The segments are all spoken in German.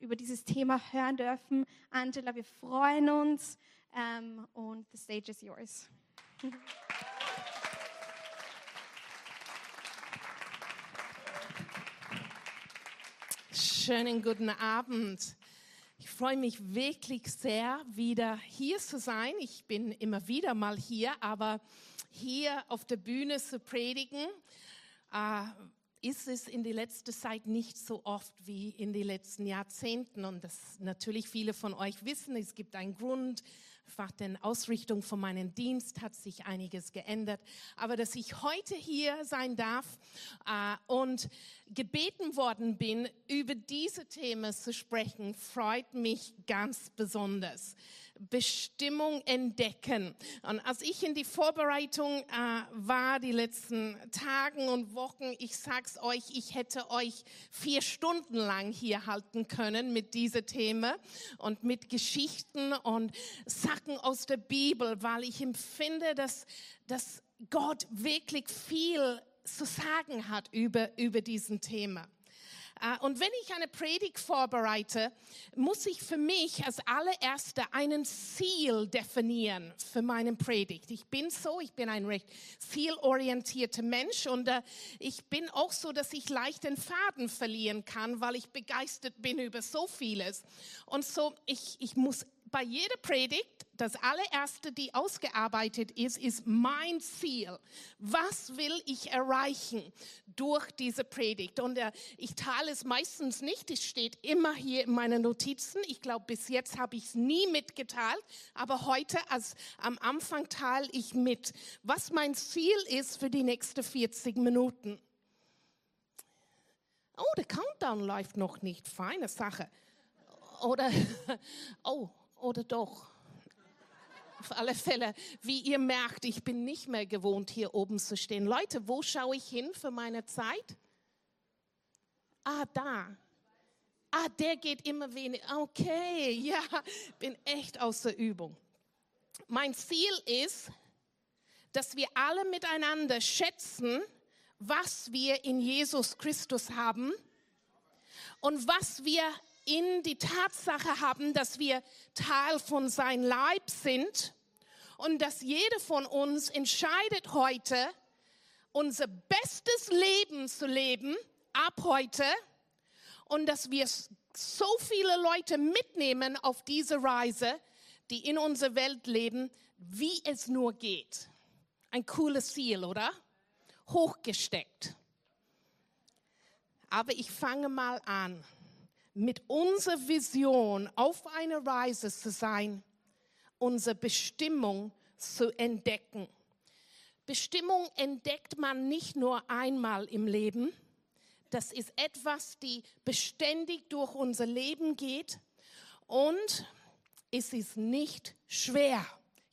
über dieses Thema hören dürfen. Angela, wir freuen uns ähm, und the stage is yours. Schönen guten Abend. Ich freue mich wirklich sehr, wieder hier zu sein. Ich bin immer wieder mal hier, aber hier auf der Bühne zu predigen, äh, ist es in der letzten Zeit nicht so oft wie in den letzten Jahrzehnten. Und das natürlich viele von euch wissen, es gibt einen Grund, Einfach den Ausrichtung von meinem Dienst hat sich einiges geändert. Aber dass ich heute hier sein darf äh, und gebeten worden bin, über diese Themen zu sprechen, freut mich ganz besonders. Bestimmung entdecken. Und als ich in die Vorbereitung äh, war, die letzten Tagen und Wochen, ich sag's euch, ich hätte euch vier Stunden lang hier halten können mit diese Themen und mit Geschichten und Sachen aus der Bibel, weil ich empfinde, dass, dass Gott wirklich viel zu sagen hat über, über diesen Thema. Äh, und wenn ich eine Predigt vorbereite, muss ich für mich als allererster einen Ziel definieren für meinen Predigt. Ich bin so, ich bin ein recht zielorientierter Mensch und äh, ich bin auch so, dass ich leicht den Faden verlieren kann, weil ich begeistert bin über so vieles. Und so, ich, ich muss bei jeder Predigt das allererste, die ausgearbeitet ist, ist mein Ziel. Was will ich erreichen durch diese Predigt? Und äh, ich teile es meistens nicht. Es steht immer hier in meinen Notizen. Ich glaube, bis jetzt habe ich es nie mitgeteilt. Aber heute, als am Anfang, teile ich mit, was mein Ziel ist für die nächsten 40 Minuten. Oh, der Countdown läuft noch nicht. Feine Sache. Oder, oh, oder doch. Auf alle Fälle, wie ihr merkt, ich bin nicht mehr gewohnt, hier oben zu stehen. Leute, wo schaue ich hin für meine Zeit? Ah, da. Ah, der geht immer weniger. Okay, ja, bin echt außer Übung. Mein Ziel ist, dass wir alle miteinander schätzen, was wir in Jesus Christus haben und was wir in die Tatsache haben, dass wir Teil von sein Leib sind und dass jeder von uns entscheidet heute, unser bestes Leben zu leben ab heute und dass wir so viele Leute mitnehmen auf diese Reise, die in unserer Welt leben, wie es nur geht. Ein cooles Ziel, oder? Hochgesteckt. Aber ich fange mal an mit unserer Vision auf einer Reise zu sein, unsere Bestimmung zu entdecken. Bestimmung entdeckt man nicht nur einmal im Leben. Das ist etwas, die beständig durch unser Leben geht und es ist nicht schwer.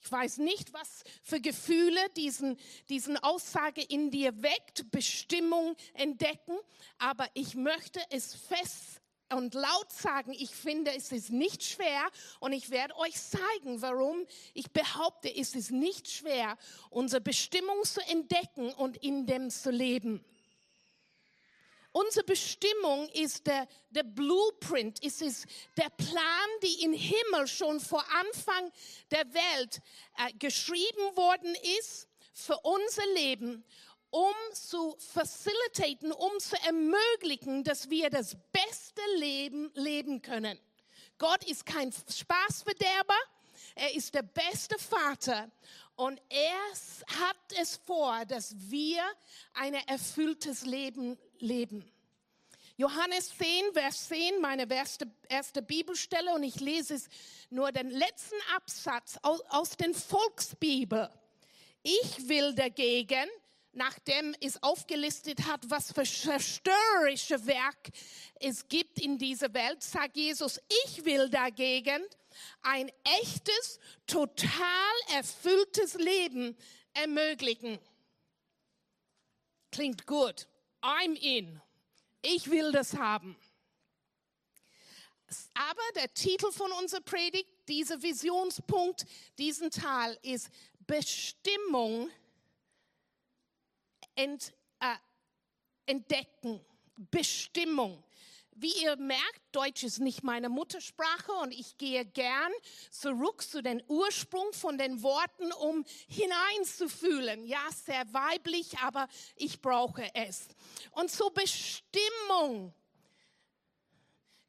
Ich weiß nicht, was für Gefühle diesen, diesen Aussage in dir weckt, Bestimmung entdecken, aber ich möchte es fest und laut sagen, ich finde, es ist nicht schwer und ich werde euch zeigen, warum. Ich behaupte, es ist nicht schwer, unsere Bestimmung zu entdecken und in dem zu leben. Unsere Bestimmung ist der, der Blueprint, es ist der Plan, die im Himmel schon vor Anfang der Welt äh, geschrieben worden ist für unser Leben um zu facilitaten, um zu ermöglichen, dass wir das beste Leben leben können. Gott ist kein Spaßverderber, er ist der beste Vater und er hat es vor, dass wir ein erfülltes Leben leben. Johannes 10, Vers 10, meine erste, erste Bibelstelle und ich lese es nur den letzten Absatz aus, aus den Volksbibel. Ich will dagegen, nachdem es aufgelistet hat, was für zerstörerische Werk es gibt in dieser Welt, sagt Jesus, ich will dagegen ein echtes, total erfülltes Leben ermöglichen. Klingt gut. I'm in. Ich will das haben. Aber der Titel von unserer Predigt, dieser Visionspunkt, diesen Teil ist Bestimmung ent, äh, entdecken, Bestimmung. wie ihr merkt, Deutsch ist nicht meine Muttersprache und ich gehe gern zurück zu den Ursprung von den Worten, um hineinzufühlen. Ja, sehr weiblich, aber ich brauche es. Und zur Bestimmung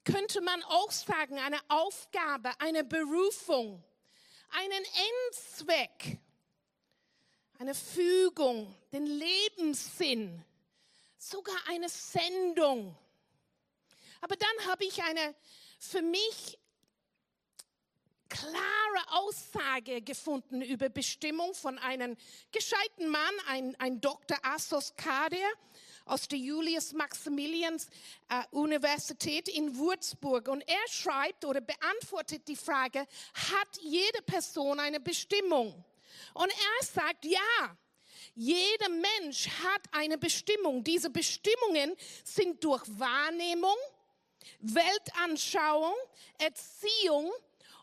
könnte man auch sagen, eine Aufgabe, eine Berufung, einen Endzweck, eine Fügung, den Lebenssinn, sogar eine Sendung. Aber dann habe ich eine für mich klare Aussage gefunden über Bestimmung von einem gescheiten Mann, ein, ein Dr. Assos Kader aus der Julius-Maximilians-Universität äh, in Würzburg. Und er schreibt oder beantwortet die Frage, hat jede Person eine Bestimmung? Und er sagt, ja, jeder Mensch hat eine Bestimmung. Diese Bestimmungen sind durch Wahrnehmung, Weltanschauung, Erziehung,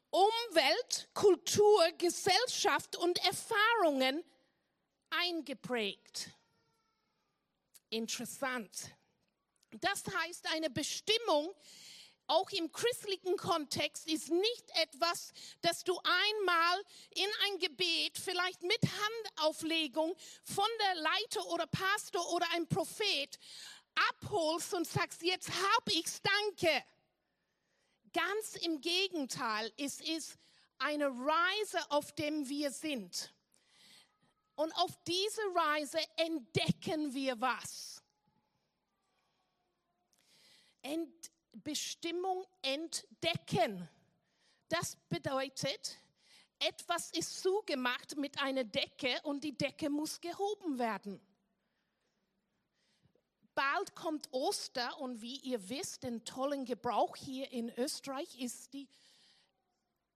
Umwelt, Kultur, Gesellschaft und Erfahrungen eingeprägt. Interessant. Das heißt, eine Bestimmung auch im christlichen Kontext ist nicht etwas, das du einmal in ein Gebet, vielleicht mit Handauflegung von der Leiter oder Pastor oder ein Prophet abholst und sagst, jetzt hab ich's, danke. Ganz im Gegenteil, es ist eine Reise, auf dem wir sind. Und auf diese Reise entdecken wir was. Ent Bestimmung entdecken. Das bedeutet, etwas ist zugemacht mit einer Decke und die Decke muss gehoben werden bald kommt Oster und wie ihr wisst, den tollen Gebrauch hier in Österreich ist die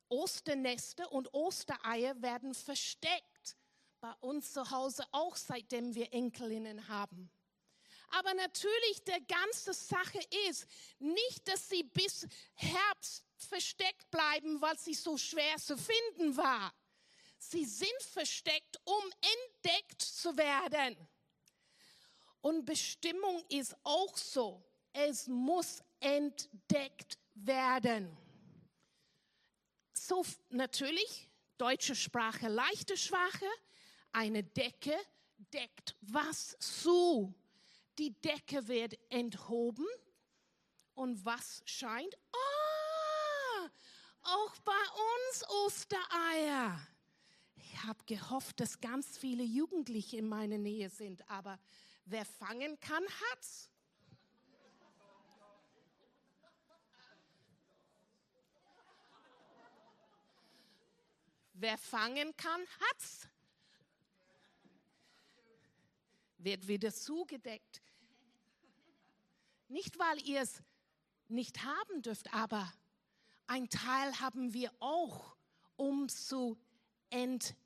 Osternester und Ostereier werden versteckt. Bei uns zu Hause auch, seitdem wir Enkelinnen haben. Aber natürlich, der ganze Sache ist nicht, dass sie bis Herbst versteckt bleiben, weil sie so schwer zu finden war. Sie sind versteckt, um entdeckt zu werden. Und Bestimmung ist auch so. Es muss entdeckt werden. So natürlich, deutsche Sprache, leichte Sprache. Eine Decke deckt was zu. Die Decke wird enthoben. Und was scheint? Oh, auch bei uns Ostereier. Ich habe gehofft, dass ganz viele Jugendliche in meiner Nähe sind, aber Wer fangen kann, hat's. Wer fangen kann, hat's. Wird wieder zugedeckt. Nicht, weil ihr es nicht haben dürft, aber ein Teil haben wir auch, um zu entdecken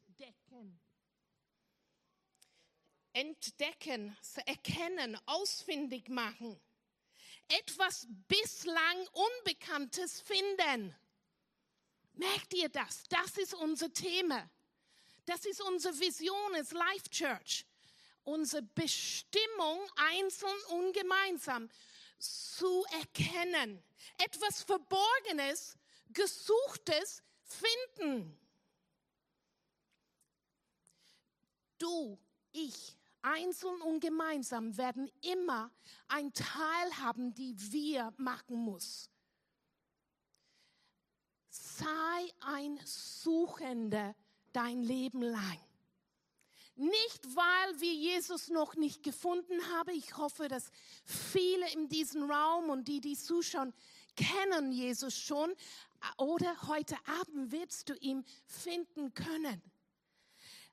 entdecken, erkennen, ausfindig machen. Etwas bislang Unbekanntes finden. Merkt ihr das? Das ist unser Thema. Das ist unsere Vision als Life Church. Unsere Bestimmung, einzeln und gemeinsam zu erkennen. Etwas Verborgenes, Gesuchtes finden. Du, ich, einzeln und gemeinsam werden immer ein Teil haben, die wir machen muss. Sei ein Suchender dein Leben lang. Nicht, weil wir Jesus noch nicht gefunden haben. Ich hoffe, dass viele in diesem Raum und die, die zuschauen, kennen Jesus schon. Oder heute Abend wirst du ihn finden können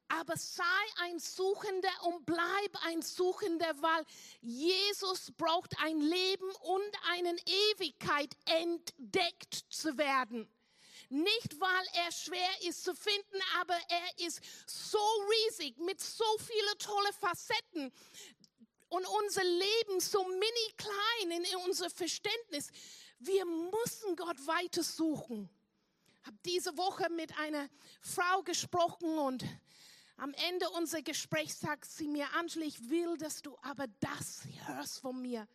aber sei ein Suchender und bleib ein Suchender, weil Jesus braucht ein Leben und eine Ewigkeit entdeckt zu werden. Nicht, weil er schwer ist zu finden, aber er ist so riesig mit so vielen tolle Facetten und unser Leben so mini klein in unser Verständnis. Wir müssen Gott weiter suchen. Ich habe diese Woche mit einer Frau gesprochen und am Ende unseres Gesprächs sagt sie mir, Angela, ich will, dass du aber das hörst von mir.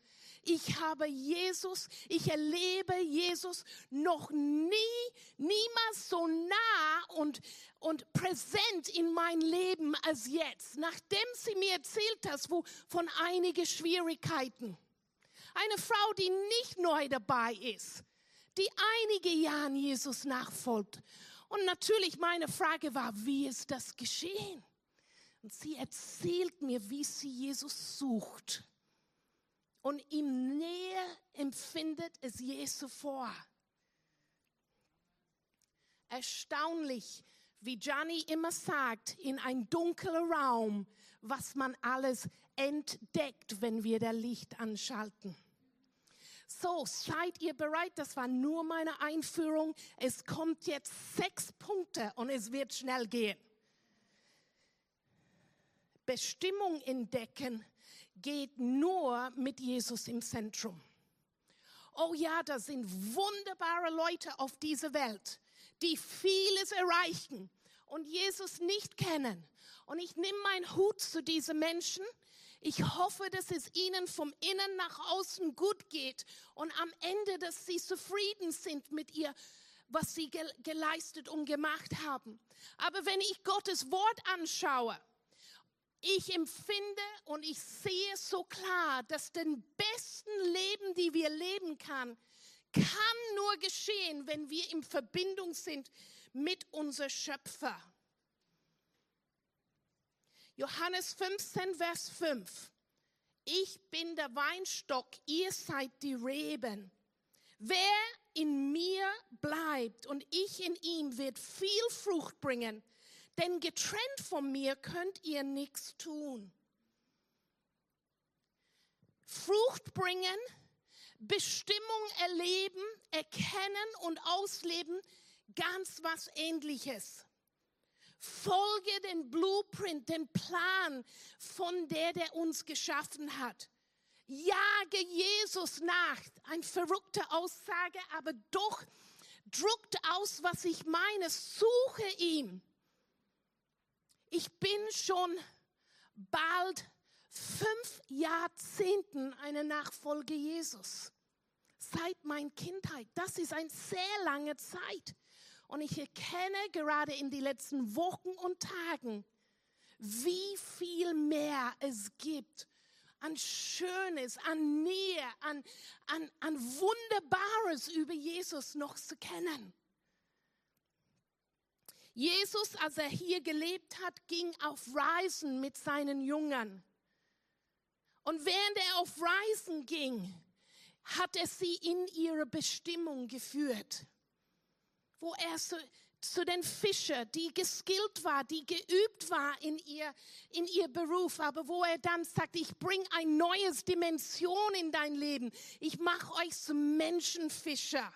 Ich habe Jesus, ich erlebe Jesus noch nie, niemals so nah und, und präsent in mein Leben als jetzt. Nachdem sie mir erzählt hat, wo von einige Schwierigkeiten. Eine Frau, die nicht neu dabei ist, die einige Jahre Jesus nachfolgt. Und natürlich meine Frage war, wie ist das geschehen? Und sie erzählt mir, wie sie Jesus sucht und ihm näher empfindet es Jesu vor. Erstaunlich, wie Gianni immer sagt, in ein dunkler Raum, was man alles entdeckt, wenn wir das Licht anschalten. So, seid ihr bereit? Das war nur meine Einführung. Es kommt jetzt sechs Punkte und es wird schnell gehen. Bestimmung entdecken geht nur mit Jesus im Zentrum. Oh ja, da sind wunderbare Leute auf dieser Welt, die vieles erreichen und Jesus nicht kennen. Und ich nehme meinen Hut zu diesen Menschen. Ich hoffe, dass es ihnen vom Innen nach außen gut geht und am Ende, dass sie zufrieden sind mit ihr, was sie geleistet und gemacht haben. Aber wenn ich Gottes Wort anschaue, ich empfinde und ich sehe so klar, dass den besten Leben, die wir leben kann, kann nur geschehen, wenn wir in Verbindung sind mit unser Schöpfer. Johannes 15, Vers 5. Ich bin der Weinstock, ihr seid die Reben. Wer in mir bleibt und ich in ihm, wird viel Frucht bringen, denn getrennt von mir könnt ihr nichts tun. Frucht bringen, Bestimmung erleben, erkennen und ausleben, ganz was ähnliches. Folge den Blueprint, den Plan von der, der uns geschaffen hat. Jage Jesus nach. Eine verrückte Aussage, aber doch druckt aus, was ich meine. Suche ihn. Ich bin schon bald fünf Jahrzehnten eine Nachfolge Jesus. Seit meiner Kindheit. Das ist eine sehr lange Zeit. Und ich erkenne gerade in den letzten Wochen und Tagen, wie viel mehr es gibt an Schönes, an Nähe, an, an, an Wunderbares über Jesus noch zu kennen. Jesus, als er hier gelebt hat, ging auf Reisen mit seinen Jüngern. Und während er auf Reisen ging, hat er sie in ihre Bestimmung geführt. Wo er so, zu den Fischern, die geskillt war, die geübt war in ihr, in ihr Beruf, aber wo er dann sagt, ich bringe eine neue Dimension in dein Leben. Ich mache euch zu Menschenfischer.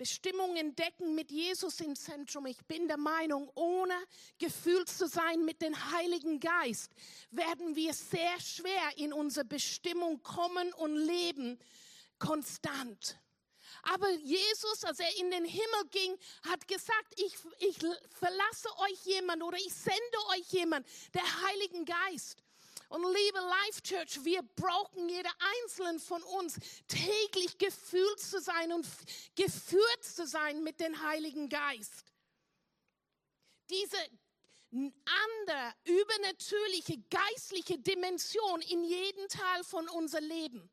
Bestimmung entdecken mit Jesus im Zentrum. Ich bin der Meinung, ohne gefühlt zu sein mit dem Heiligen Geist, werden wir sehr schwer in unsere Bestimmung kommen und leben, konstant. Aber Jesus, als er in den Himmel ging, hat gesagt, ich, ich verlasse euch jemand oder ich sende euch jemand, der Heiligen Geist. Und liebe Life Church, wir brauchen jeder einzelnen von uns täglich gefühlt zu sein und geführt zu sein mit dem Heiligen Geist. Diese andere, übernatürliche, geistliche Dimension in jedem Teil von unser Leben.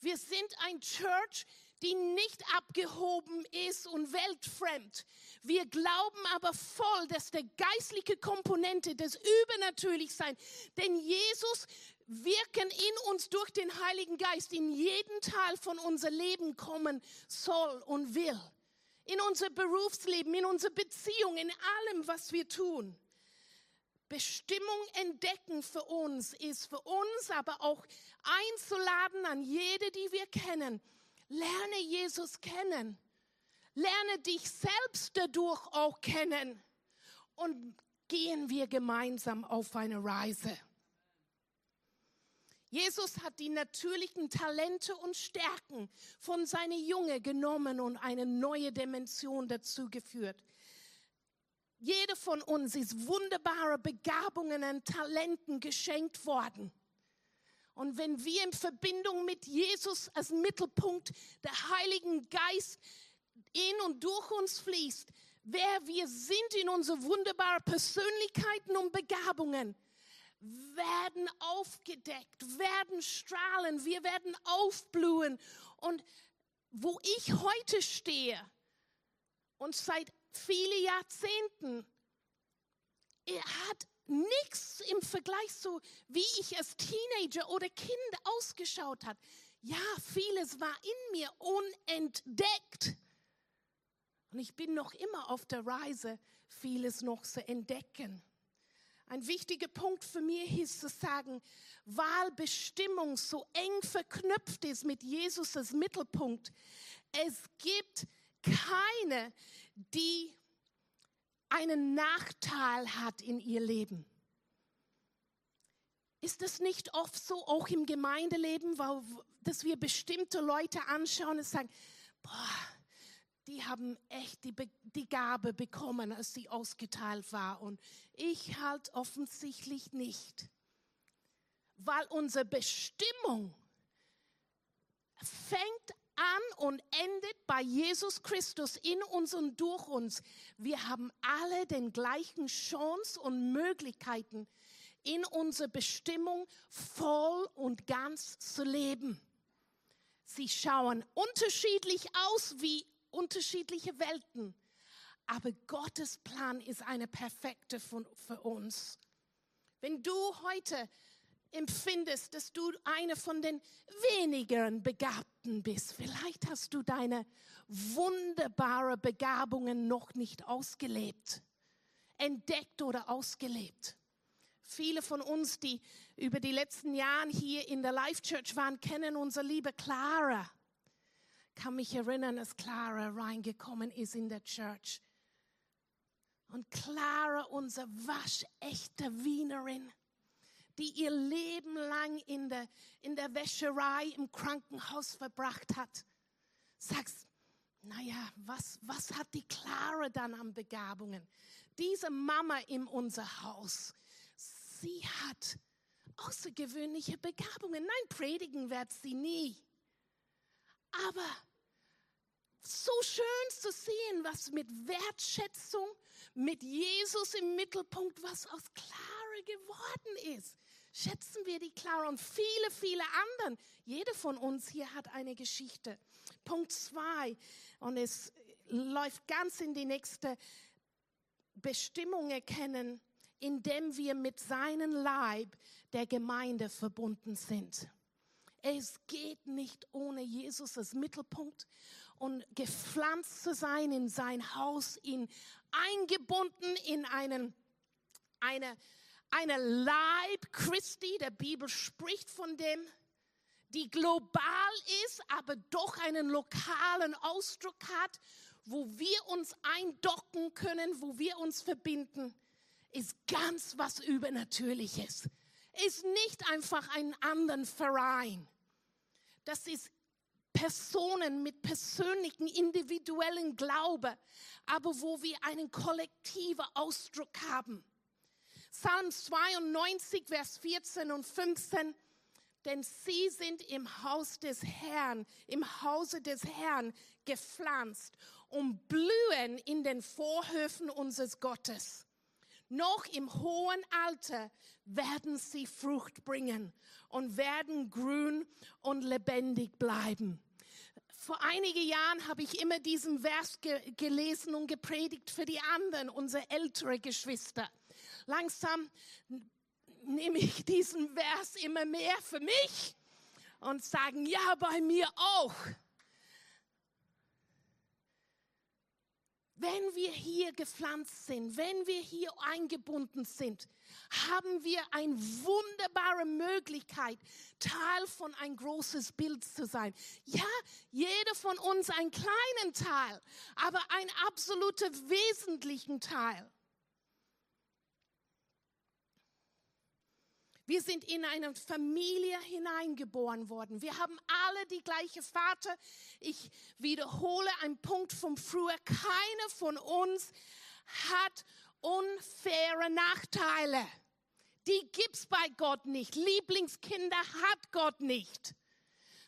Wir sind ein Church, die nicht abgehoben ist und weltfremd. Wir glauben aber voll, dass der geistliche Komponente des Übernatürlichsein, denn Jesus wirken in uns durch den Heiligen Geist in jeden Teil von unser Leben kommen soll und will. In unser Berufsleben, in unsere Beziehung, in allem, was wir tun. Bestimmung entdecken für uns ist für uns aber auch einzuladen an jede, die wir kennen, Lerne Jesus kennen. Lerne dich selbst dadurch auch kennen. Und gehen wir gemeinsam auf eine Reise. Jesus hat die natürlichen Talente und Stärken von seinen Jungen genommen und eine neue Dimension dazu geführt. Jeder von uns ist wunderbare Begabungen und Talenten geschenkt worden. Und wenn wir in Verbindung mit Jesus als Mittelpunkt der Heiligen Geist in und durch uns fließt, wer wir sind in unsere wunderbaren Persönlichkeiten und Begabungen, werden aufgedeckt, werden strahlen, wir werden aufblühen. Und wo ich heute stehe und seit vielen Jahrzehnten, er hat nichts im Vergleich so, wie ich als Teenager oder Kind ausgeschaut hat. Ja, vieles war in mir unentdeckt. Und ich bin noch immer auf der Reise, vieles noch zu entdecken. Ein wichtiger Punkt für mich ist zu sagen, weil Bestimmung so eng verknüpft ist mit Jesus als Mittelpunkt, es gibt keine, die einen Nachteil hat in ihr Leben. Ist es nicht oft so, auch im Gemeindeleben, dass wir bestimmte Leute anschauen und sagen, boah, die haben echt die, die Gabe bekommen, als sie ausgeteilt war. Und ich halt offensichtlich nicht. Weil unsere Bestimmung fängt an und endet bei Jesus Christus in uns und durch uns. Wir haben alle den gleichen Chance und Möglichkeiten, in unserer Bestimmung voll und ganz zu leben. Sie schauen unterschiedlich aus wie unterschiedliche Welten. Aber Gottes Plan ist eine perfekte für uns. Wenn du heute empfindest, dass du eine von den wenigeren Begabten bist, vielleicht hast du deine wunderbare Begabungen noch nicht ausgelebt, entdeckt oder ausgelebt. Viele von uns, die über die letzten Jahre hier in der Life Church waren, kennen unsere liebe Clara kann mich erinnern, als Clara reingekommen ist in der Church. Und Clara, unsere waschechte Wienerin, die ihr Leben lang in der, in der Wäscherei im Krankenhaus verbracht hat, sagst, naja, was, was hat die Clara dann an Begabungen? Diese Mama in unser Haus, sie hat außergewöhnliche Begabungen. Nein, predigen wird sie nie. Aber so schön zu sehen, was mit Wertschätzung, mit Jesus im Mittelpunkt, was aus Clara geworden ist. Schätzen wir die Clara und viele, viele anderen. Jeder von uns hier hat eine Geschichte. Punkt zwei. Und es läuft ganz in die nächste Bestimmung erkennen, indem wir mit seinem Leib der Gemeinde verbunden sind. Es geht nicht ohne Jesus als Mittelpunkt und gepflanzt zu sein in sein Haus, ihn eingebunden in einen, eine, eine Leib Christi. Der Bibel spricht von dem, die global ist, aber doch einen lokalen Ausdruck hat, wo wir uns eindocken können, wo wir uns verbinden, ist ganz was Übernatürliches. Ist nicht einfach ein anderen Verein. Das ist Personen mit persönlichen, individuellen Glaube, aber wo wir einen kollektiven Ausdruck haben. Psalm 92, Vers 14 und 15. Denn sie sind im Haus des Herrn, im Hause des Herrn gepflanzt und blühen in den Vorhöfen unseres Gottes. Noch im hohen Alter werden sie Frucht bringen und werden grün und lebendig bleiben. Vor einigen Jahren habe ich immer diesen Vers ge gelesen und gepredigt für die anderen, unsere ältere Geschwister. Langsam nehme ich diesen Vers immer mehr für mich und sagen, ja, bei mir auch. Wenn wir hier gepflanzt sind, wenn wir hier eingebunden sind, haben wir eine wunderbare Möglichkeit, Teil von ein großes Bild zu sein. Ja, jeder von uns einen kleinen Teil, aber ein absoluter wesentlichen Teil. Wir sind in eine Familie hineingeboren worden. Wir haben alle die gleiche Vater. Ich wiederhole einen Punkt vom früher. Keiner von uns hat unfaire Nachteile. Die gibt's bei Gott nicht. Lieblingskinder hat Gott nicht.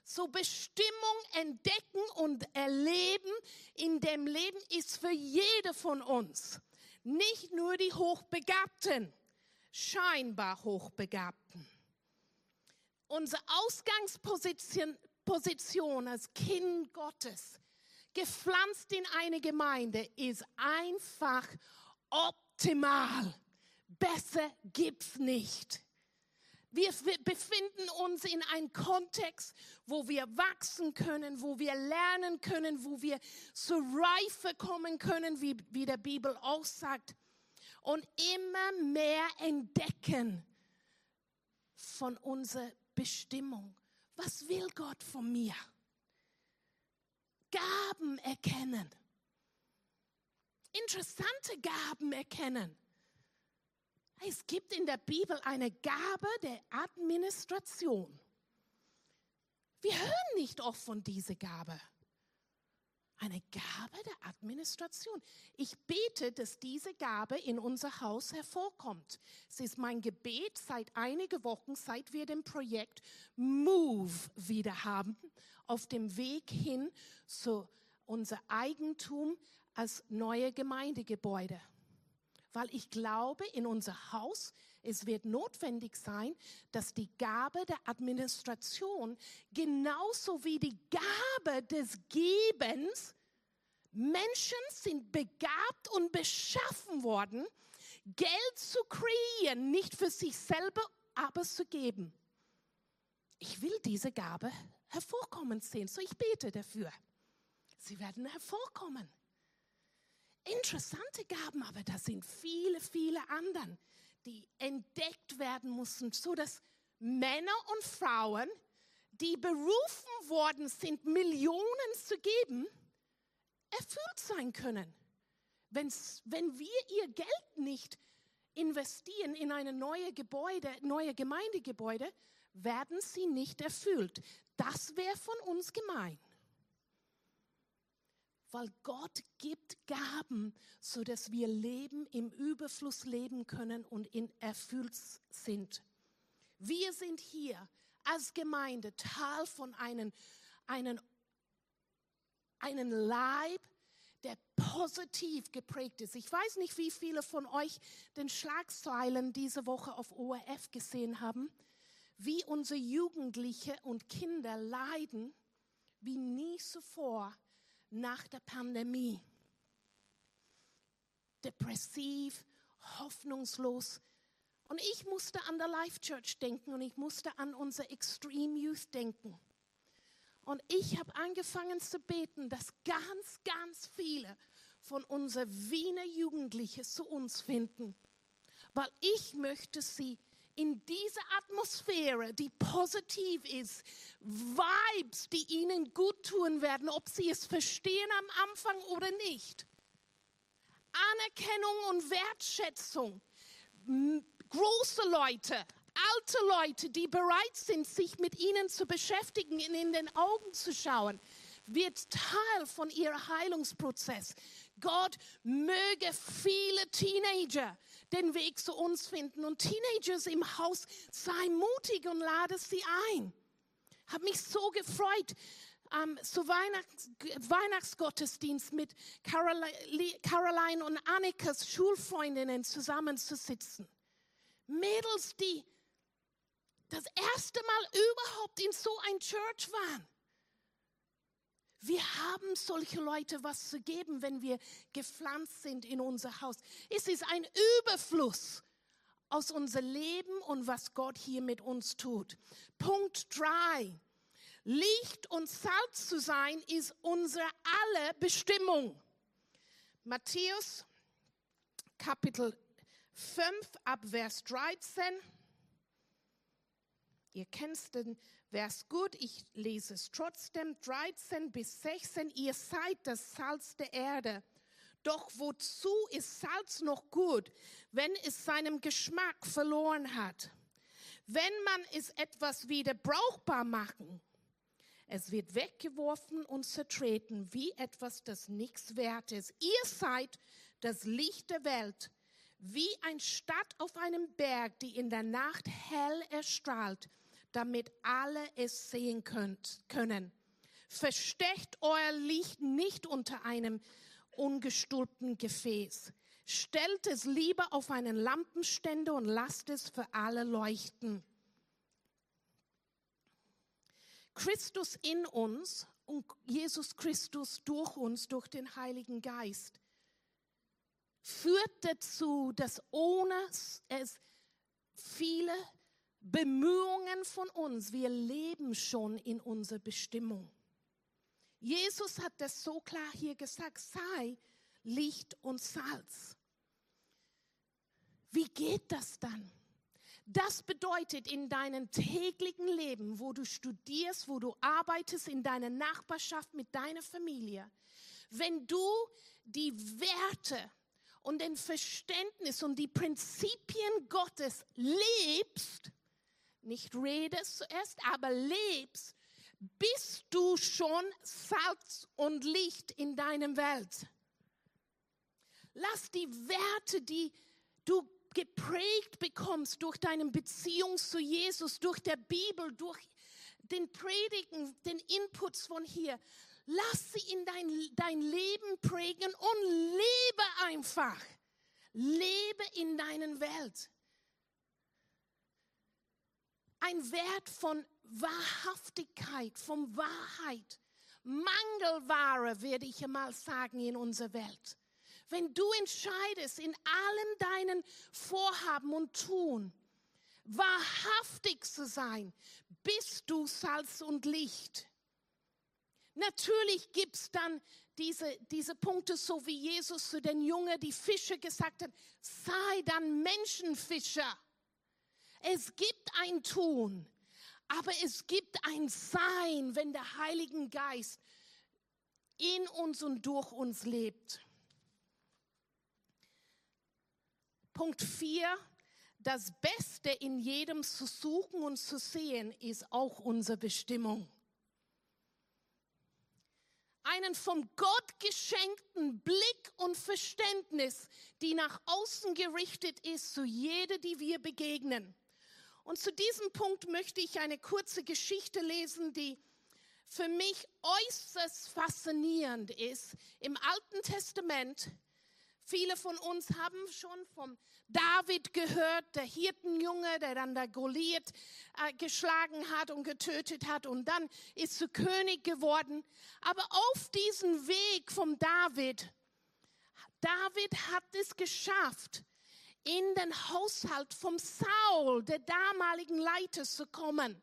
So Bestimmung entdecken und erleben in dem Leben ist für jede von uns. Nicht nur die Hochbegabten, scheinbar Hochbegabten. Unsere Ausgangsposition Position als Kind Gottes, gepflanzt in eine Gemeinde, ist einfach optimal. Besser gibt's nicht. Wir befinden uns in einem Kontext, wo wir wachsen können, wo wir lernen können, wo wir zur Reife kommen können, wie, wie der Bibel auch sagt, und immer mehr entdecken von unserer Bestimmung. Was will Gott von mir? Gaben erkennen. Interessante Gaben erkennen. Es gibt in der Bibel eine Gabe der Administration. Wir hören nicht oft von dieser Gabe. Eine Gabe der Administration. Ich bete, dass diese Gabe in unser Haus hervorkommt. Es ist mein Gebet seit einigen Wochen, seit wir dem Projekt Move wieder haben, auf dem Weg hin zu unser Eigentum als neue Gemeindegebäude weil ich glaube, in unser Haus, es wird notwendig sein, dass die Gabe der Administration genauso wie die Gabe des Gebens, Menschen sind begabt und beschaffen worden, Geld zu kreieren, nicht für sich selber, aber zu geben. Ich will diese Gabe hervorkommen sehen, so ich bete dafür. Sie werden hervorkommen interessante Gaben, aber da sind viele, viele anderen, die entdeckt werden mussten, so dass Männer und Frauen, die berufen worden sind, Millionen zu geben, erfüllt sein können. Wenn's, wenn wir ihr Geld nicht investieren in eine neue Gebäude, neue Gemeindegebäude, werden sie nicht erfüllt. Das wäre von uns gemein weil Gott gibt Gaben, so dass wir Leben im Überfluss leben können und in erfüllt sind. Wir sind hier als Gemeinde Teil von einem, einem, einem Leib, der positiv geprägt ist. Ich weiß nicht, wie viele von euch den Schlagzeilen diese Woche auf ORF gesehen haben, wie unsere Jugendliche und Kinder leiden, wie nie zuvor nach der Pandemie. Depressiv, hoffnungslos. Und ich musste an der Life Church denken und ich musste an unser Extreme Youth denken. Und ich habe angefangen zu beten, dass ganz, ganz viele von unseren Wiener Jugendlichen zu uns finden. Weil ich möchte sie in dieser Atmosphäre, die positiv ist, Vibes, die ihnen gut tun werden, ob sie es verstehen am Anfang oder nicht. Anerkennung und Wertschätzung. Große Leute, alte Leute, die bereit sind, sich mit ihnen zu beschäftigen, ihnen in den Augen zu schauen, wird Teil von ihrem Heilungsprozess. Gott möge viele Teenager den Weg zu uns finden und Teenagers im Haus, sei mutig und lade sie ein. Hab mich so gefreut, ähm, zu Weihnachts Weihnachtsgottesdienst mit Caroline, Caroline und Annikas Schulfreundinnen zusammenzusitzen. Mädels, die das erste Mal überhaupt in so ein Church waren. Wir haben solche Leute was zu geben, wenn wir gepflanzt sind in unser Haus. Es ist ein Überfluss aus unser Leben und was Gott hier mit uns tut. Punkt drei. Licht und Salz zu sein ist unsere alle Bestimmung. Matthäus Kapitel 5 ab Vers 13. Ihr kennt den Vers gut, ich lese es trotzdem, 13 bis 16, ihr seid das Salz der Erde. Doch wozu ist Salz noch gut, wenn es seinen Geschmack verloren hat? Wenn man es etwas wieder brauchbar machen, es wird weggeworfen und zertreten wie etwas, das nichts wert ist. Ihr seid das Licht der Welt. wie ein Stadt auf einem Berg, die in der Nacht hell erstrahlt, damit alle es sehen könnt, können. Versteckt euer Licht nicht unter einem ungestülpten Gefäß. Stellt es lieber auf einen Lampenständer und lasst es für alle leuchten. Christus in uns und Jesus Christus durch uns, durch den Heiligen Geist, führt dazu, dass ohne es viele Bemühungen von uns, wir leben schon in unserer Bestimmung. Jesus hat das so klar hier gesagt, sei Licht und Salz. Wie geht das dann? Das bedeutet in deinem täglichen Leben, wo du studierst, wo du arbeitest, in deiner Nachbarschaft mit deiner Familie, wenn du die Werte und den Verständnis und die Prinzipien Gottes lebst, nicht redest zuerst, aber lebst, bist du schon Salz und Licht in deinem Welt. Lass die Werte, die du geprägt bekommst durch deine Beziehung zu Jesus, durch der Bibel, durch den Predigen, den Inputs von hier, lass sie in dein, dein Leben prägen und lebe einfach. Lebe in deiner Welt. Ein Wert von Wahrhaftigkeit, von Wahrheit. Mangelware, werde ich einmal sagen, in unserer Welt. Wenn du entscheidest, in allen deinen Vorhaben und Tun, wahrhaftig zu sein, bist du Salz und Licht. Natürlich gibt es dann diese, diese Punkte, so wie Jesus zu den Jungen, die Fische gesagt hat, sei dann Menschenfischer. Es gibt ein Tun, aber es gibt ein Sein, wenn der Heilige Geist in uns und durch uns lebt. Punkt 4. Das Beste in jedem zu suchen und zu sehen ist auch unsere Bestimmung. Einen vom Gott geschenkten Blick und Verständnis, die nach außen gerichtet ist zu jeder, die wir begegnen. Und zu diesem Punkt möchte ich eine kurze Geschichte lesen, die für mich äußerst faszinierend ist. Im Alten Testament, viele von uns haben schon vom David gehört, der Hirtenjunge, der dann der Goliath äh, geschlagen hat und getötet hat und dann ist zu König geworden. Aber auf diesem Weg vom David, David hat es geschafft, in den Haushalt vom Saul, der damaligen Leiter, zu kommen.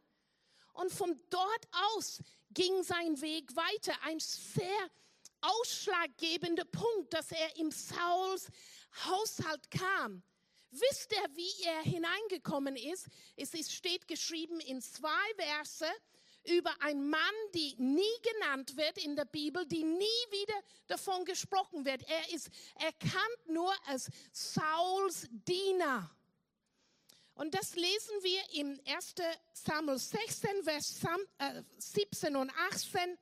Und von dort aus ging sein Weg weiter. Ein sehr ausschlaggebender Punkt, dass er im Sauls Haushalt kam. Wisst ihr, wie er hineingekommen ist? Es steht geschrieben in zwei Verse über einen Mann, die nie genannt wird in der Bibel, die nie wieder davon gesprochen wird. Er ist erkannt nur als Sauls Diener. Und das lesen wir im 1. Samuel 16, Vers 17 äh, und 18.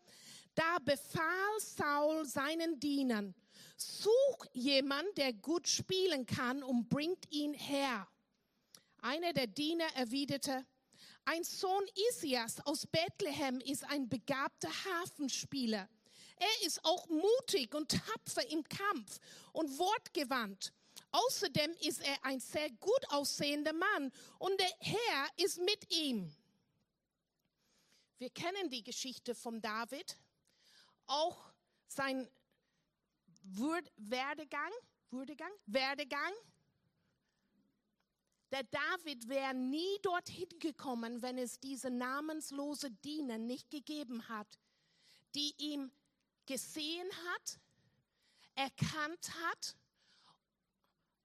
Da befahl Saul seinen Dienern, such jemand, der gut spielen kann und bringt ihn her. Einer der Diener erwiderte, ein Sohn Isias aus Bethlehem ist ein begabter Hafenspieler. Er ist auch mutig und tapfer im Kampf und wortgewandt. Außerdem ist er ein sehr gut aussehender Mann und der Herr ist mit ihm. Wir kennen die Geschichte von David, auch sein Werdegang, Werdegang, Werdegang der David wäre nie dorthin gekommen, wenn es diese namenslose Diener nicht gegeben hat, die ihm gesehen hat, erkannt hat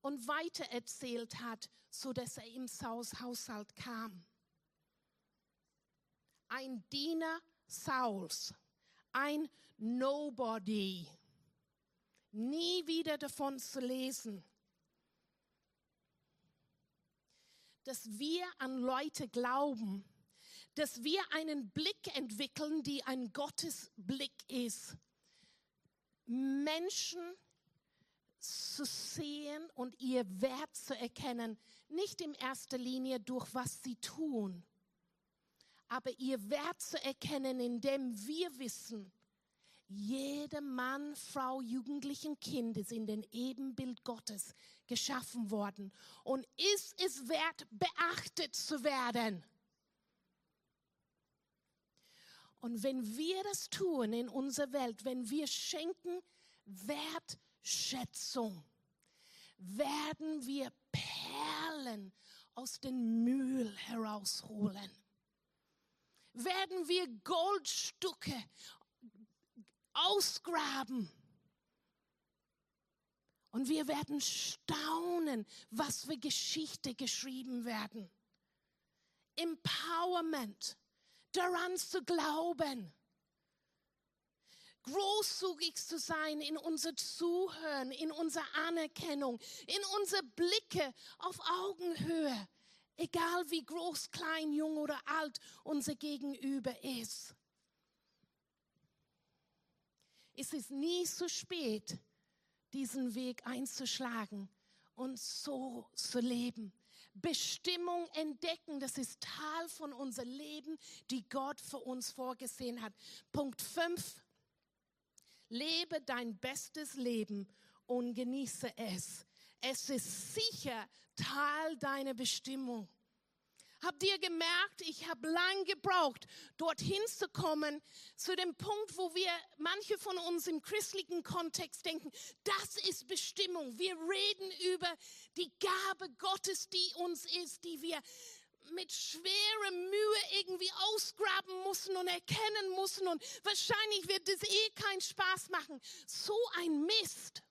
und weitererzählt hat, so dass er im Haushalt kam. Ein Diener Sauls, ein Nobody, nie wieder davon zu lesen. Dass wir an Leute glauben, dass wir einen Blick entwickeln, die ein Gottesblick ist. Menschen zu sehen und ihr Wert zu erkennen, nicht in erster Linie durch was sie tun, aber ihr Wert zu erkennen, indem wir wissen, jeder Mann, Frau, Jugendlichen, Kind ist in den Ebenbild Gottes geschaffen worden und ist es wert, beachtet zu werden. Und wenn wir das tun in unserer Welt, wenn wir schenken Wertschätzung, werden wir Perlen aus dem Müll herausholen. Werden wir Goldstücke ausgraben. Und wir werden staunen, was für Geschichte geschrieben werden. Empowerment, daran zu glauben. Großzügig zu sein in unser Zuhören, in unserer Anerkennung, in unsere Blicke auf Augenhöhe, egal wie groß, klein, jung oder alt unser Gegenüber ist. Es ist nie zu spät, diesen Weg einzuschlagen und so zu leben. Bestimmung entdecken, das ist Teil von unser Leben, die Gott für uns vorgesehen hat. Punkt 5. Lebe dein bestes Leben und genieße es. Es ist sicher Teil deiner Bestimmung. Habt ihr gemerkt, ich habe lang gebraucht, dorthin zu kommen, zu dem Punkt, wo wir, manche von uns im christlichen Kontext denken, das ist Bestimmung. Wir reden über die Gabe Gottes, die uns ist, die wir mit schwerer Mühe irgendwie ausgraben müssen und erkennen müssen und wahrscheinlich wird es eh keinen Spaß machen. So ein Mist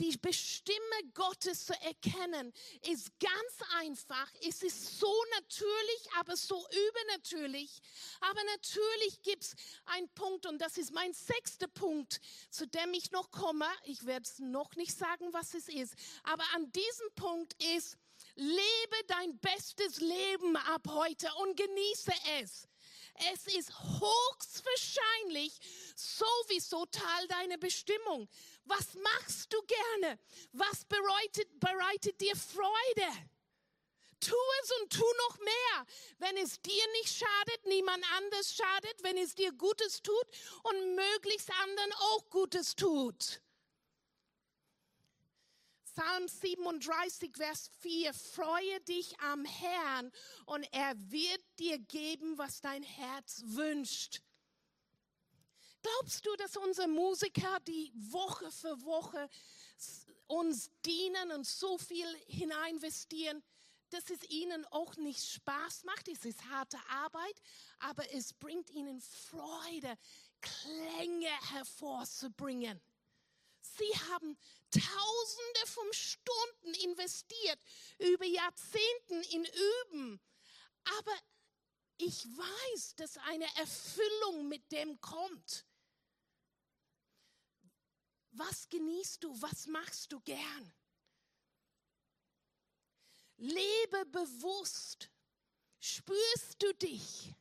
die Bestimme Gottes zu erkennen, ist ganz einfach. Es ist so natürlich, aber so übernatürlich. Aber natürlich gibt es einen Punkt, und das ist mein sechster Punkt, zu dem ich noch komme. Ich werde es noch nicht sagen, was es ist. Aber an diesem Punkt ist, lebe dein bestes Leben ab heute und genieße es. Es ist höchstwahrscheinlich sowieso Teil deiner Bestimmung. Was machst du gerne? Was bereitet, bereitet dir Freude? Tu es und tu noch mehr. Wenn es dir nicht schadet, niemand anders schadet, wenn es dir Gutes tut und möglichst anderen auch Gutes tut. Psalm 37, Vers 4, freue dich am Herrn und er wird dir geben, was dein Herz wünscht. Glaubst du, dass unsere Musiker, die Woche für Woche uns dienen und so viel hineinvestieren, dass es ihnen auch nicht Spaß macht? Es ist harte Arbeit, aber es bringt ihnen Freude, Klänge hervorzubringen. Sie haben Tausende von Stunden investiert, über Jahrzehnten in Üben. Aber ich weiß, dass eine Erfüllung mit dem kommt. Was genießt du? Was machst du gern? Lebe bewusst. Spürst du dich?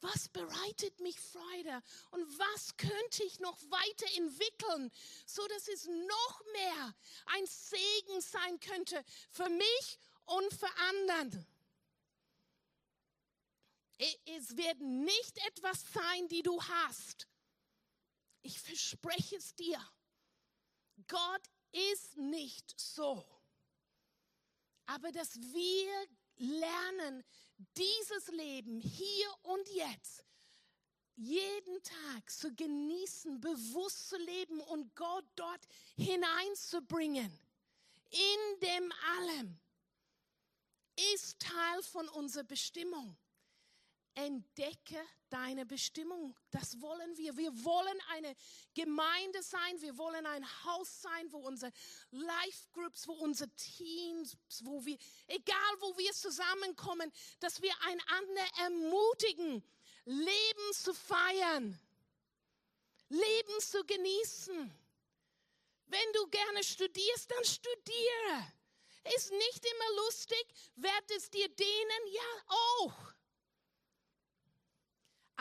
Was bereitet mich Freude? Und was könnte ich noch weiterentwickeln, so dass es noch mehr ein Segen sein könnte für mich und für anderen? Es wird nicht etwas sein, die du hast, ich verspreche es dir. Gott ist nicht so. Aber dass wir lernen, dieses Leben hier und jetzt jeden Tag zu genießen, bewusst zu leben und Gott dort hineinzubringen, in dem allem, ist Teil von unserer Bestimmung. Entdecke deine Bestimmung. Das wollen wir. Wir wollen eine Gemeinde sein. Wir wollen ein Haus sein, wo unsere Life Groups, wo unsere Teams, wo wir, egal wo wir zusammenkommen, dass wir einander ermutigen, Leben zu feiern, Leben zu genießen. Wenn du gerne studierst, dann studiere. Ist nicht immer lustig, wird es dir dienen? Ja, auch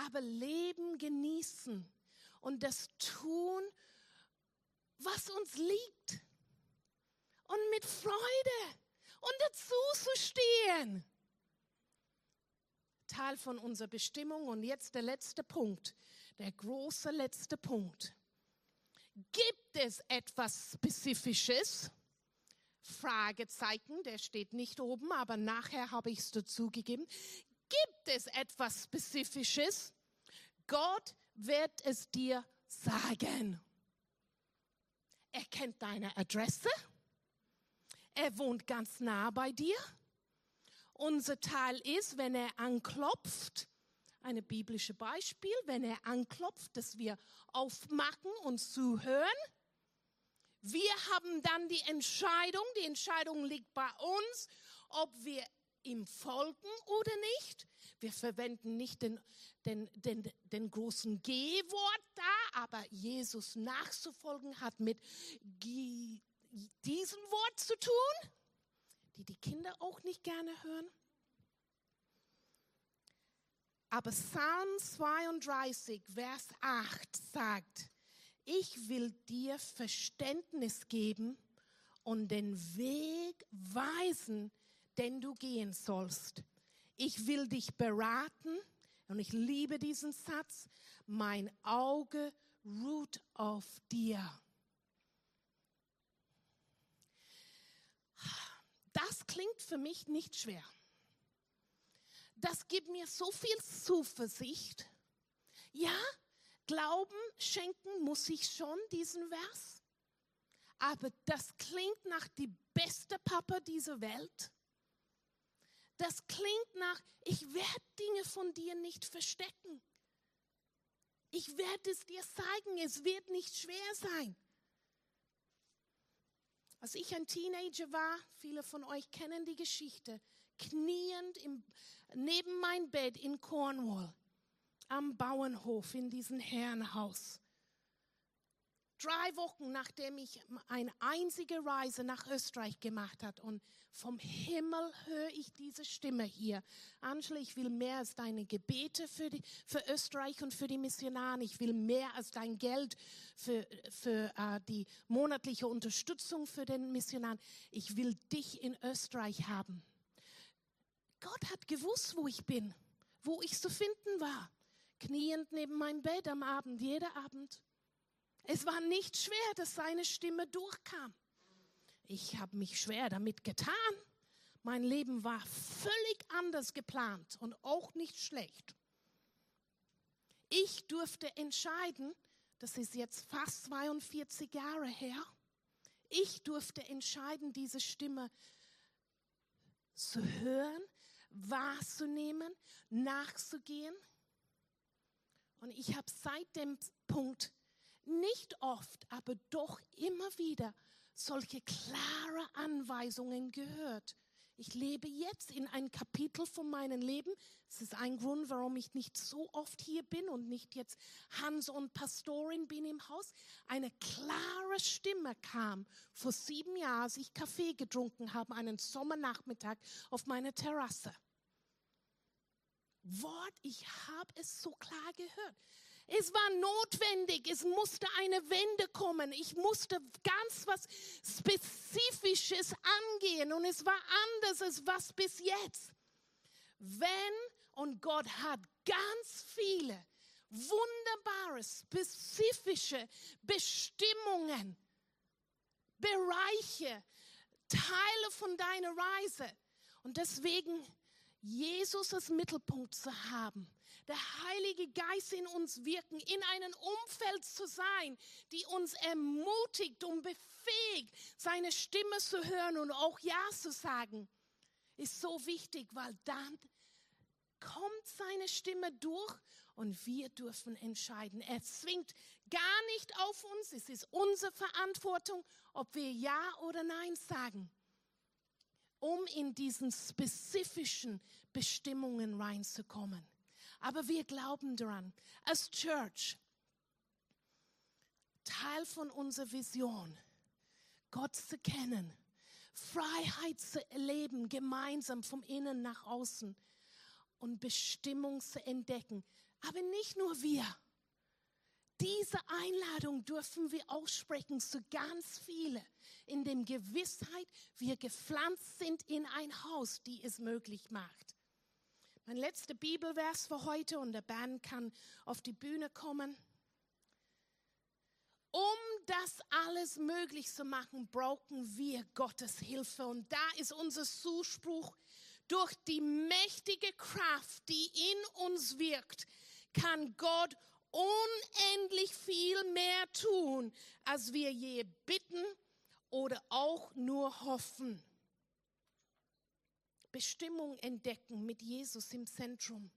aber Leben genießen und das tun, was uns liegt. Und mit Freude und dazu zu stehen. Teil von unserer Bestimmung. Und jetzt der letzte Punkt, der große letzte Punkt. Gibt es etwas Spezifisches? Fragezeichen, der steht nicht oben, aber nachher habe ich es dazugegeben. Gibt es etwas Spezifisches? Gott wird es dir sagen. Er kennt deine Adresse. Er wohnt ganz nah bei dir. Unser Teil ist, wenn er anklopft, ein biblisches Beispiel, wenn er anklopft, dass wir aufmachen und zuhören. Wir haben dann die Entscheidung, die Entscheidung liegt bei uns, ob wir ihm folgen oder nicht. Wir verwenden nicht den, den, den, den großen G-Wort da, aber Jesus nachzufolgen hat mit diesem Wort zu tun, die die Kinder auch nicht gerne hören. Aber Psalm 32, Vers 8 sagt, ich will dir Verständnis geben und den Weg weisen, den du gehen sollst. Ich will dich beraten und ich liebe diesen Satz. Mein Auge ruht auf dir. Das klingt für mich nicht schwer das gibt mir so viel Zuversicht. Ja, Glauben schenken muss ich schon diesen Vers. Aber das klingt nach die beste Papa dieser Welt. Das klingt nach, ich werde Dinge von dir nicht verstecken. Ich werde es dir zeigen, es wird nicht schwer sein. Als ich ein Teenager war, viele von euch kennen die Geschichte, kniend im, neben mein Bett in Cornwall am Bauernhof in diesem Herrenhaus. Drei Wochen nachdem ich eine einzige Reise nach Österreich gemacht hat und vom Himmel höre ich diese Stimme hier. Angela, ich will mehr als deine Gebete für, die, für Österreich und für die Missionare. Ich will mehr als dein Geld für, für uh, die monatliche Unterstützung für den Missionaren. Ich will dich in Österreich haben. Gott hat gewusst, wo ich bin, wo ich zu finden war. Kniend neben meinem Bett am Abend, jeder Abend. Es war nicht schwer, dass seine Stimme durchkam. Ich habe mich schwer damit getan. Mein Leben war völlig anders geplant und auch nicht schlecht. Ich durfte entscheiden, das ist jetzt fast 42 Jahre her, ich durfte entscheiden, diese Stimme zu hören, wahrzunehmen, nachzugehen. Und ich habe seit dem Punkt nicht oft, aber doch immer wieder solche klare Anweisungen gehört. Ich lebe jetzt in ein Kapitel von meinem Leben. Das ist ein Grund, warum ich nicht so oft hier bin und nicht jetzt Hans und Pastorin bin im Haus. Eine klare Stimme kam vor sieben Jahren, als ich Kaffee getrunken habe, einen Sommernachmittag auf meiner Terrasse. Wort, ich habe es so klar gehört. Es war notwendig, es musste eine Wende kommen. Ich musste ganz was Spezifisches angehen und es war anders als was bis jetzt. Wenn, und Gott hat ganz viele wunderbare, spezifische Bestimmungen, Bereiche, Teile von deiner Reise. Und deswegen Jesus als Mittelpunkt zu haben der Heilige Geist in uns wirken, in einem Umfeld zu sein, die uns ermutigt und befähigt, seine Stimme zu hören und auch Ja zu sagen, ist so wichtig, weil dann kommt seine Stimme durch und wir dürfen entscheiden. Er zwingt gar nicht auf uns. Es ist unsere Verantwortung, ob wir Ja oder Nein sagen, um in diesen spezifischen Bestimmungen reinzukommen. Aber wir glauben daran, als Church, Teil von unserer Vision, Gott zu kennen, Freiheit zu erleben, gemeinsam vom Innen nach außen und Bestimmung zu entdecken. Aber nicht nur wir. Diese Einladung dürfen wir aussprechen zu ganz viele, in dem Gewissheit, wir gepflanzt sind in ein Haus, die es möglich macht. Mein letzter Bibelvers für heute und der Band kann auf die Bühne kommen. Um das alles möglich zu machen, brauchen wir Gottes Hilfe. Und da ist unser Zuspruch, durch die mächtige Kraft, die in uns wirkt, kann Gott unendlich viel mehr tun, als wir je bitten oder auch nur hoffen. Bestimmung entdecken mit Jesus im Zentrum.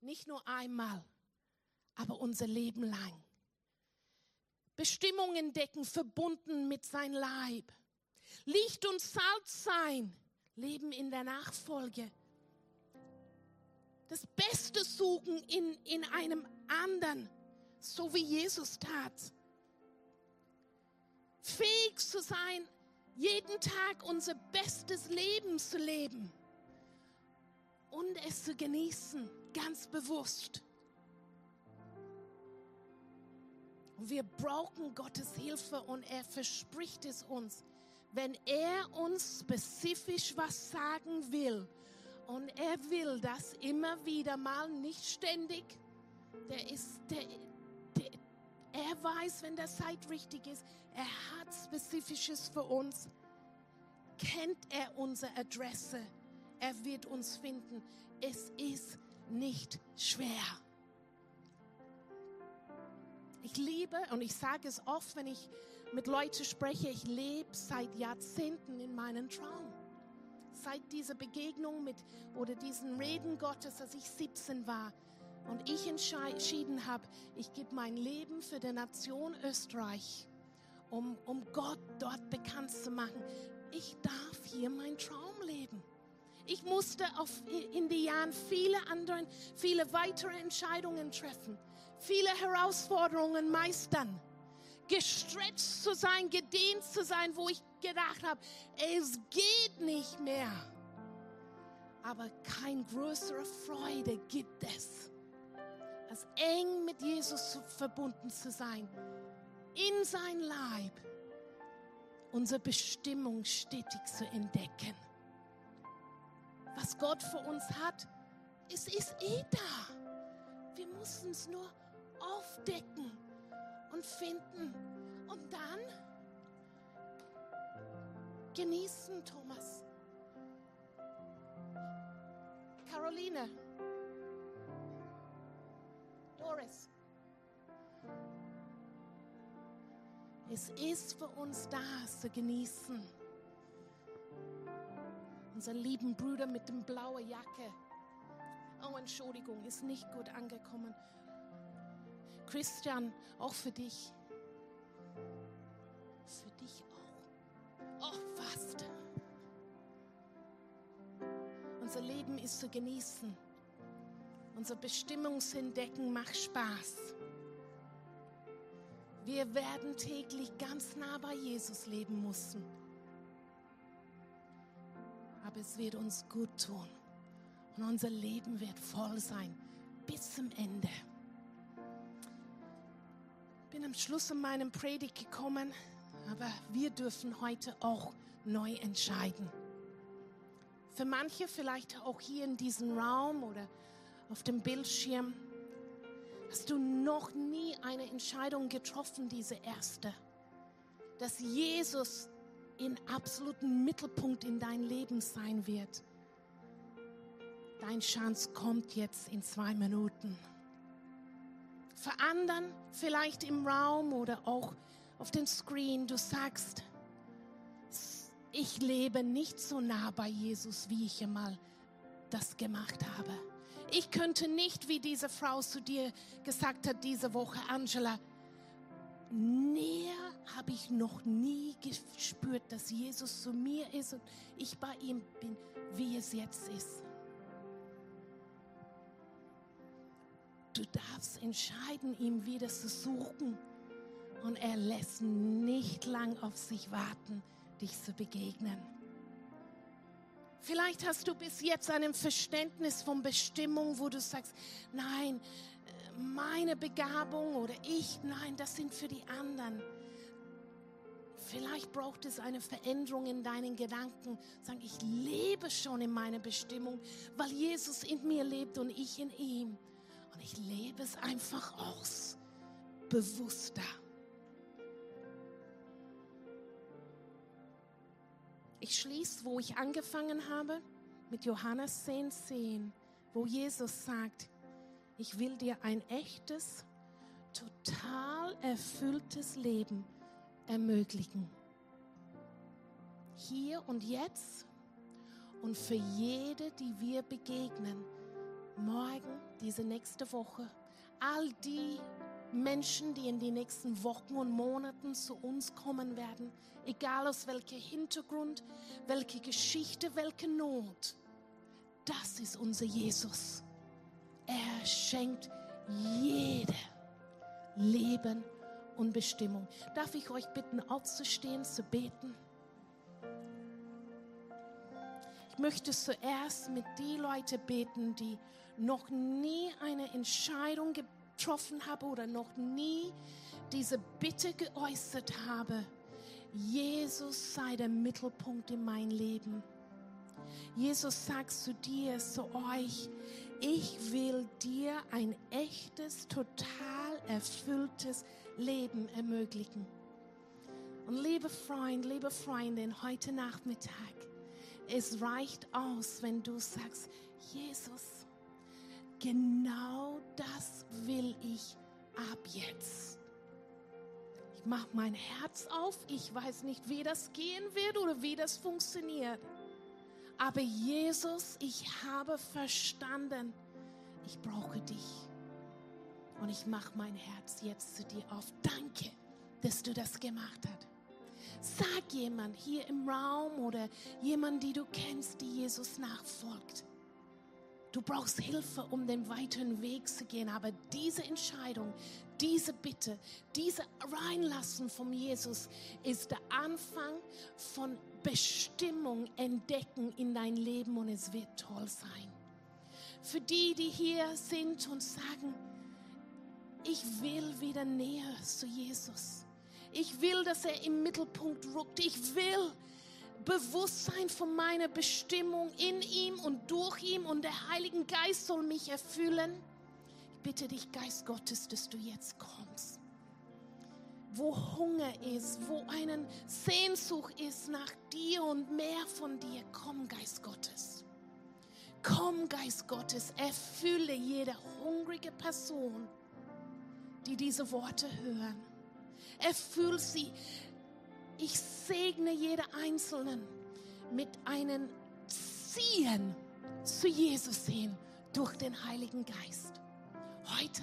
Nicht nur einmal, aber unser Leben lang. Bestimmung entdecken, verbunden mit sein Leib. Licht und Salz sein, leben in der Nachfolge. Das Beste suchen in, in einem anderen, so wie Jesus tat. Fähig zu sein, jeden Tag unser bestes Leben zu leben und es zu genießen, ganz bewusst. Wir brauchen Gottes Hilfe und er verspricht es uns, wenn er uns spezifisch was sagen will. Und er will das immer wieder mal, nicht ständig. Der ist, der, der, er weiß, wenn der Zeit richtig ist. Er hat Spezifisches für uns. Kennt er unsere Adresse? Er wird uns finden. Es ist nicht schwer. Ich liebe, und ich sage es oft, wenn ich mit Leuten spreche, ich lebe seit Jahrzehnten in meinem Traum. Seit dieser Begegnung mit oder diesen Reden Gottes, als ich 17 war und ich entschieden habe, ich gebe mein Leben für die Nation Österreich, um, um Gott dort bekannt zu machen. Ich darf hier meinen Traum leben. Ich musste auf, in den Jahren viele andere, viele weitere Entscheidungen treffen viele Herausforderungen meistern. Gestretcht zu sein, gedehnt zu sein, wo ich gedacht habe, es geht nicht mehr. Aber kein größere Freude gibt es, als eng mit Jesus verbunden zu sein, in sein Leib, unsere Bestimmung stetig zu entdecken. Was Gott für uns hat, es ist eh da. Wir müssen es nur aufdecken und finden und dann genießen, Thomas. Caroline. Doris. Es ist für uns da zu genießen. Unser lieben Bruder mit dem blauen Jacke. Oh, Entschuldigung, ist nicht gut angekommen. Christian, auch für dich. Für dich auch. Oh, fast. Unser Leben ist zu genießen. Unser Bestimmungsentdecken macht Spaß. Wir werden täglich ganz nah bei Jesus leben müssen. Aber es wird uns gut tun. Und unser Leben wird voll sein bis zum Ende bin am Schluss in meinem Predigt gekommen, aber wir dürfen heute auch neu entscheiden. Für manche vielleicht auch hier in diesem Raum oder auf dem Bildschirm hast du noch nie eine Entscheidung getroffen, diese erste, dass Jesus in absoluten Mittelpunkt in dein Leben sein wird. Dein Chance kommt jetzt in zwei Minuten für anderen vielleicht im Raum oder auch auf dem Screen, du sagst, ich lebe nicht so nah bei Jesus, wie ich einmal das gemacht habe. Ich könnte nicht, wie diese Frau zu dir gesagt hat diese Woche, Angela, näher habe ich noch nie gespürt, dass Jesus zu mir ist und ich bei ihm bin, wie es jetzt ist. Du darfst entscheiden, ihm wieder zu suchen. Und er lässt nicht lang auf sich warten, dich zu begegnen. Vielleicht hast du bis jetzt ein Verständnis von Bestimmung, wo du sagst, nein, meine Begabung oder ich, nein, das sind für die anderen. Vielleicht braucht es eine Veränderung in deinen Gedanken. Sagen, ich lebe schon in meiner Bestimmung, weil Jesus in mir lebt und ich in ihm. Und ich lebe es einfach aus, bewusster. Ich schließe, wo ich angefangen habe, mit Johannes 10, 10, wo Jesus sagt, ich will dir ein echtes, total erfülltes Leben ermöglichen. Hier und jetzt und für jede, die wir begegnen, morgen, diese nächste Woche, all die Menschen, die in den nächsten Wochen und Monaten zu uns kommen werden, egal aus welchem Hintergrund, welche Geschichte, welche Not. Das ist unser Jesus. Er schenkt jede Leben und Bestimmung. Darf ich euch bitten, aufzustehen, zu beten? Ich möchte zuerst mit den Leuten beten, die noch nie eine Entscheidung getroffen haben oder noch nie diese Bitte geäußert haben. Jesus sei der Mittelpunkt in mein Leben. Jesus sagt zu dir, zu euch, ich will dir ein echtes, total erfülltes Leben ermöglichen. Und liebe Freund, liebe Freundin, heute Nachmittag, es reicht aus, wenn du sagst, Jesus, genau das will ich ab jetzt. Ich mache mein Herz auf. Ich weiß nicht, wie das gehen wird oder wie das funktioniert. Aber Jesus, ich habe verstanden, ich brauche dich. Und ich mache mein Herz jetzt zu dir auf. Danke, dass du das gemacht hast. Sag jemand hier im Raum oder jemand, die du kennst, die Jesus nachfolgt. Du brauchst Hilfe, um den weiteren Weg zu gehen. Aber diese Entscheidung, diese Bitte, diese Reinlassen von Jesus ist der Anfang von Bestimmung entdecken in dein Leben und es wird toll sein. Für die, die hier sind und sagen, ich will wieder näher zu Jesus. Ich will, dass er im Mittelpunkt rückt. Ich will Bewusstsein von meiner Bestimmung in ihm und durch ihm und der Heilige Geist soll mich erfüllen. Ich bitte dich, Geist Gottes, dass du jetzt kommst. Wo Hunger ist, wo eine Sehnsucht ist nach dir und mehr von dir, komm, Geist Gottes. Komm, Geist Gottes, erfülle jede hungrige Person, die diese Worte hören. Erfüll sie ich segne jede Einzelnen mit einem Ziehen zu Jesus hin durch den Heiligen Geist. Heute,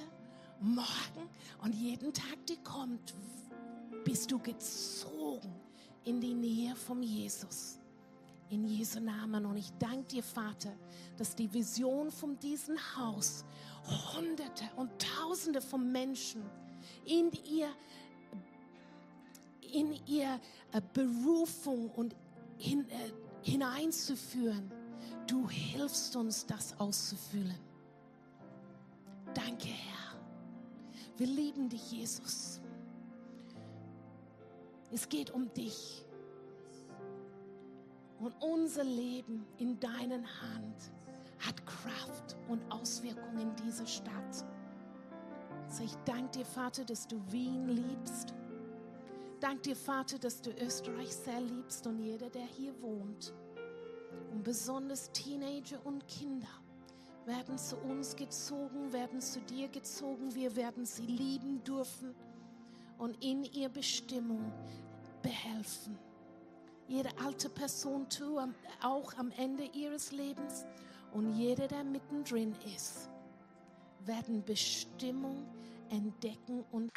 morgen und jeden Tag, der kommt, bist du gezogen in die Nähe von Jesus. In Jesu Namen. Und ich danke dir, Vater, dass die Vision von diesem Haus Hunderte und Tausende von Menschen in ihr in ihr äh, Berufung und hin, äh, hineinzuführen. Du hilfst uns, das auszufüllen. Danke, Herr. Wir lieben dich, Jesus. Es geht um dich. Und unser Leben in deinen Hand hat Kraft und Auswirkungen in dieser Stadt. So ich danke dir, Vater, dass du Wien liebst Dank dir, Vater, dass du Österreich sehr liebst und jeder, der hier wohnt. Und besonders Teenager und Kinder werden zu uns gezogen, werden zu dir gezogen. Wir werden sie lieben dürfen und in ihr Bestimmung behelfen. Jede alte Person tu, auch am Ende ihres Lebens und jeder, der mittendrin ist, werden Bestimmung entdecken und